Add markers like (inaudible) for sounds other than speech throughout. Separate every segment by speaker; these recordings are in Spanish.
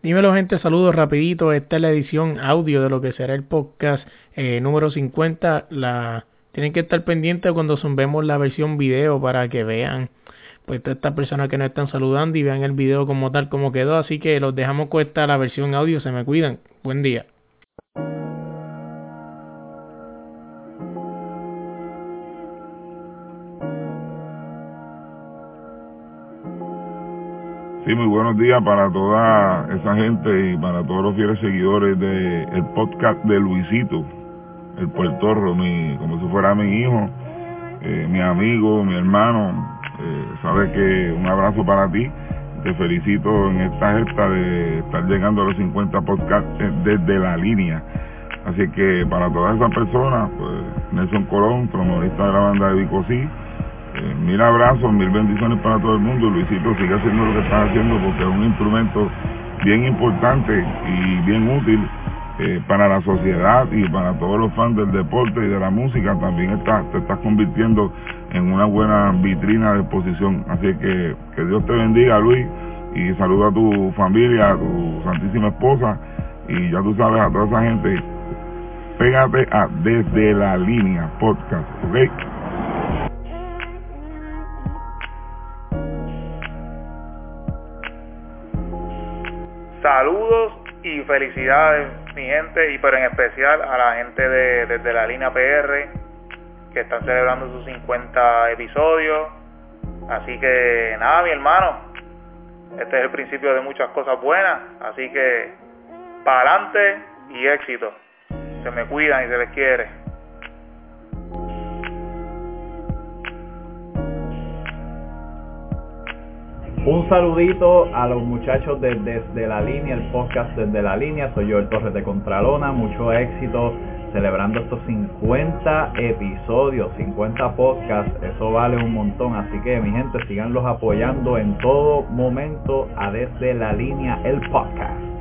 Speaker 1: Dímelo gente, saludos rapidito. Esta es la edición audio de lo que será el podcast eh, número 50. La tienen que estar pendientes cuando zumbemos la versión video para que vean pues todas estas personas que nos están saludando y vean el video como tal como quedó. Así que los dejamos con esta la versión audio. Se me cuidan. Buen día.
Speaker 2: Sí, muy buenos días para toda esa gente y para todos los fieles seguidores del el podcast de Luisito, el puertorro, mi, como si fuera mi hijo, eh, mi amigo, mi hermano. Eh, sabes que un abrazo para ti. Te felicito en esta gesta de estar llegando a los 50 podcasts desde la línea. Así que para todas esas personas, pues Nelson Colón, trombonista de la banda de Vicosí, eh, mil abrazos, mil bendiciones para todo el mundo. Luisito, sigue haciendo lo que estás haciendo porque es un instrumento bien importante y bien útil eh, para la sociedad y para todos los fans del deporte y de la música. También está, te estás convirtiendo en una buena vitrina de exposición. Así que que Dios te bendiga, Luis, y saluda a tu familia, a tu santísima esposa y ya tú sabes a toda esa gente. Pégate a Desde la Línea Podcast, ¿ok?
Speaker 3: Saludos y felicidades, mi gente, y pero en especial a la gente de desde la línea PR que están celebrando sus 50 episodios. Así que nada, mi hermano, este es el principio de muchas cosas buenas, así que para adelante y éxito. Se me cuidan y se les quiere.
Speaker 4: Un saludito a los muchachos de Desde la Línea, el podcast Desde la Línea. Soy yo, el Torres de Contralona. Mucho éxito celebrando estos 50 episodios, 50 podcasts. Eso vale un montón. Así que, mi gente, síganlos apoyando en todo momento a Desde la Línea, el podcast.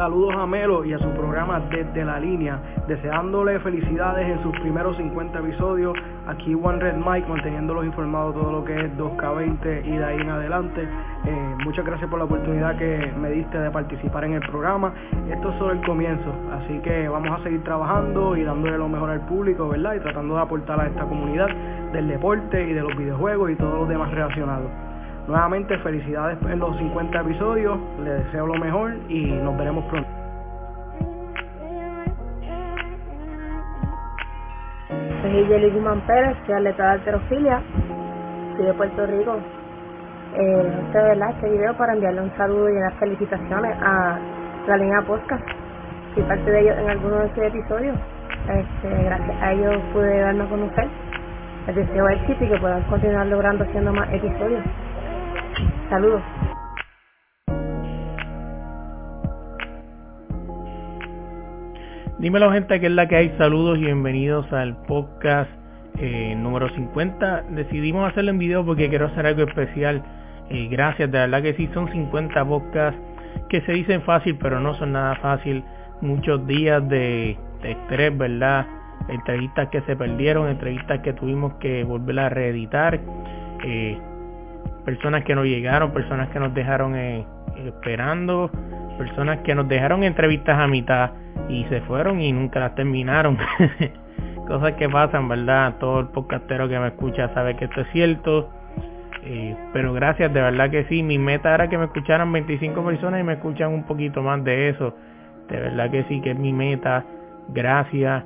Speaker 5: Saludos a Melo y a su programa Desde la Línea, deseándole felicidades en sus primeros 50 episodios. Aquí One Red Mike manteniéndolos informados todo lo que es 2K20 y de ahí en adelante. Eh, muchas gracias por la oportunidad que me diste de participar en el programa. Esto es solo el comienzo, así que vamos a seguir trabajando y dándole lo mejor al público, ¿verdad? Y tratando de aportar a esta comunidad del deporte y de los videojuegos y todos los demás relacionados. Nuevamente felicidades en los 50 episodios, les deseo lo mejor y nos veremos pronto.
Speaker 6: Soy Yeli Guzmán Pérez, soy atleta de alterofilia, soy de Puerto Rico. Eh, este, ¿verdad? este video para enviarle un saludo y unas felicitaciones a la línea podcast. Soy parte de ellos en algunos de sus episodios. Este, gracias a ellos pude darme a conocer. Les deseo éxito y que puedan continuar logrando haciendo más episodios. Saludos.
Speaker 1: Dímelo gente, que es la que hay. Saludos y bienvenidos al podcast eh, número 50. Decidimos hacerlo en video porque quiero hacer algo especial. Eh, gracias, de verdad que sí, son 50 podcasts que se dicen fácil, pero no son nada fácil. Muchos días de, estrés, ¿verdad? Entrevistas que se perdieron, entrevistas que tuvimos que volver a reeditar. Eh, personas que no llegaron, personas que nos dejaron eh, esperando, personas que nos dejaron entrevistas a mitad y se fueron y nunca las terminaron. (laughs) Cosas que pasan, ¿verdad? Todo el podcastero que me escucha sabe que esto es cierto. Eh, pero gracias, de verdad que sí. Mi meta era que me escucharan 25 personas y me escuchan un poquito más de eso. De verdad que sí, que es mi meta. Gracias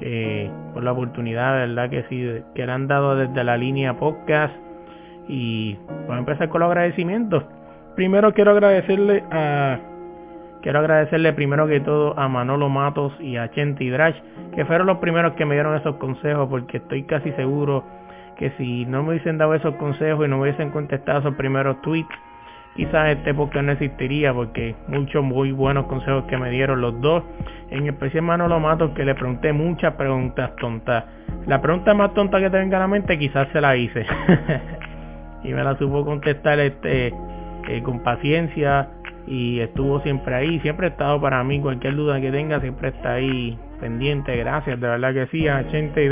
Speaker 1: eh, por la oportunidad, de verdad que sí, que le han dado desde la línea podcast y voy a empezar con los agradecimientos. Primero quiero agradecerle a quiero agradecerle primero que todo a Manolo Matos y a Chenti Drash, que fueron los primeros que me dieron esos consejos porque estoy casi seguro que si no me hubiesen dado esos consejos y no me hubiesen contestado esos primeros tweets, quizás este podcast no existiría porque muchos muy buenos consejos que me dieron los dos, en especial Manolo Matos que le pregunté muchas preguntas tontas. La pregunta más tonta que te venga a la mente quizás se la hice (laughs) y me la supo contestar este eh, con paciencia y estuvo siempre ahí, siempre ha estado para mí, cualquier duda que tenga siempre está ahí pendiente, gracias, de verdad que sí, a Chente y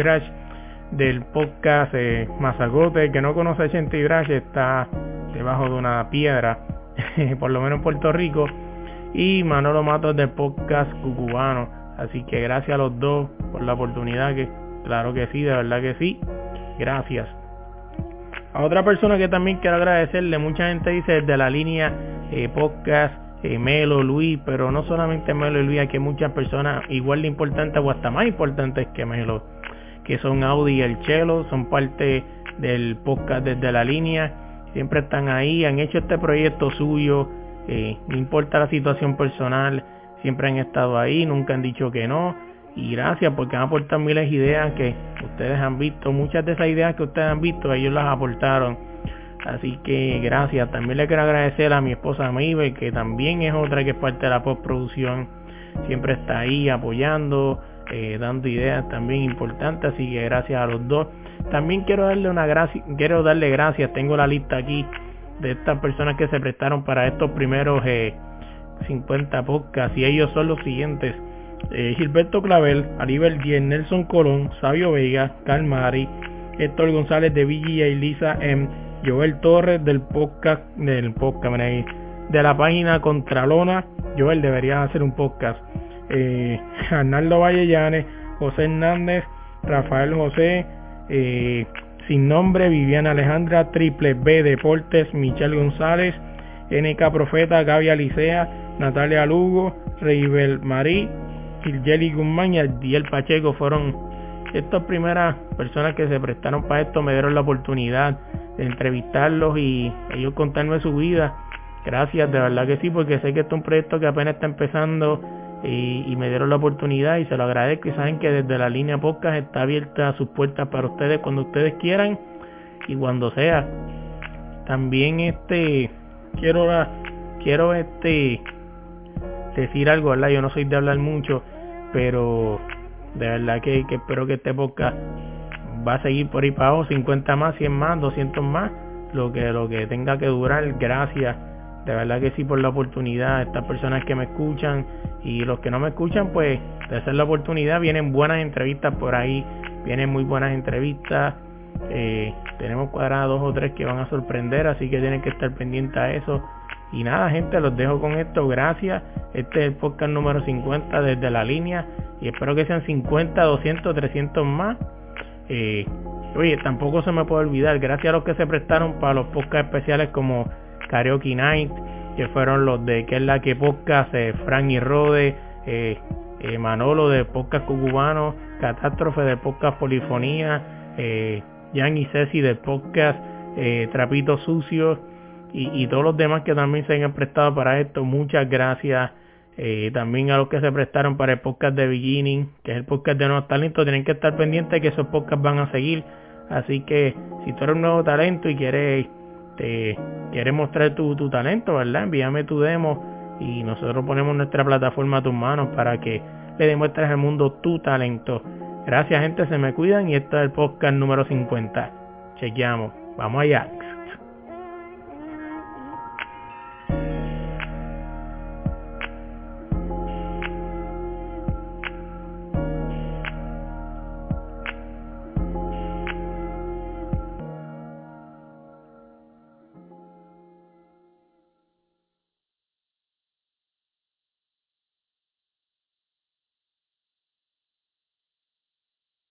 Speaker 1: del podcast eh, Mazagote, que no conoce a Chente y está debajo de una piedra, (laughs) por lo menos en Puerto Rico, y Manolo Matos del podcast Cucubano. Así que gracias a los dos por la oportunidad, que claro que sí, de verdad que sí. Gracias. A otra persona que también quiero agradecerle, mucha gente dice desde la línea eh, podcast eh, Melo, Luis, pero no solamente Melo y Luis, hay muchas personas igual de importantes o hasta más importantes que Melo, que son Audi y el Chelo, son parte del podcast desde la línea siempre están ahí, han hecho este proyecto suyo, eh, no importa la situación personal, siempre han estado ahí, nunca han dicho que no. Y gracias porque han aportado miles de ideas que ustedes han visto, muchas de esas ideas que ustedes han visto, ellos las aportaron. Así que gracias. También le quiero agradecer a mi esposa Mibe, que también es otra que es parte de la postproducción. Siempre está ahí apoyando, eh, dando ideas también importantes. Así que gracias a los dos. También quiero darle una gracia, quiero darle gracias, tengo la lista aquí de estas personas que se prestaron para estos primeros 50 eh, podcasts y ellos son los siguientes. Eh, Gilberto Clavel, Aribel Díez, Nelson Colón, Sabio Vega, Calmari, Héctor González de Villa y Lisa M, Joel Torres del podcast, del podcast, de la página Contralona, Joel debería hacer un podcast, eh, (laughs) Arnaldo Vallellanes, José Hernández, Rafael José, eh, sin nombre, Viviana Alejandra, Triple B Deportes, Michelle González, NK Profeta, Gaby Alicea, Natalia Lugo, Reibel Marí, Gilgeli Guzmán y Adiel Pacheco fueron estas primeras personas que se prestaron para esto, me dieron la oportunidad de entrevistarlos y ellos contarme su vida. Gracias, de verdad que sí, porque sé que esto es un proyecto que apenas está empezando y, me dieron la oportunidad y se lo agradezco. Y saben que desde la línea podcast está abierta sus puertas para ustedes cuando ustedes quieran y cuando sea. También este quiero quiero este decir algo verdad yo no soy de hablar mucho pero de verdad que, espero que este podcast va a seguir por ahí para abajo 50 más 100 más 200 más lo que lo que tenga que durar. Gracias. De verdad que sí por la oportunidad, estas personas que me escuchan y los que no me escuchan, pues de hacer la oportunidad, vienen buenas entrevistas por ahí, vienen muy buenas entrevistas, eh, tenemos cuadradas dos o tres que van a sorprender, así que tienen que estar pendientes a eso. Y nada, gente, los dejo con esto, gracias. Este es el podcast número 50 desde la línea y espero que sean 50, 200, 300 más. Eh, oye, tampoco se me puede olvidar, gracias a los que se prestaron para los podcasts especiales como Karaoke Night, que fueron los de que es la que podcast, eh, Frank y Rode, eh, eh, Manolo de podcast Cucubano, Catástrofe de podcast Polifonía, eh, Jan y Ceci de podcast eh, Trapito Sucio y, todos los demás que también se han prestado para esto. Muchas gracias. Eh, también a los que se prestaron para el podcast de Beginning, que es el podcast de nuevos talentos, tienen que estar pendientes que esos podcasts van a seguir. Así que si tú eres un nuevo talento y quieres este, quieres mostrar tu, tu talento, ¿verdad? Envíame tu demo y nosotros ponemos nuestra plataforma a tus manos para que le demuestres al mundo tu talento. Gracias gente, se me cuidan y este es el podcast número 50. Chequeamos, vamos allá.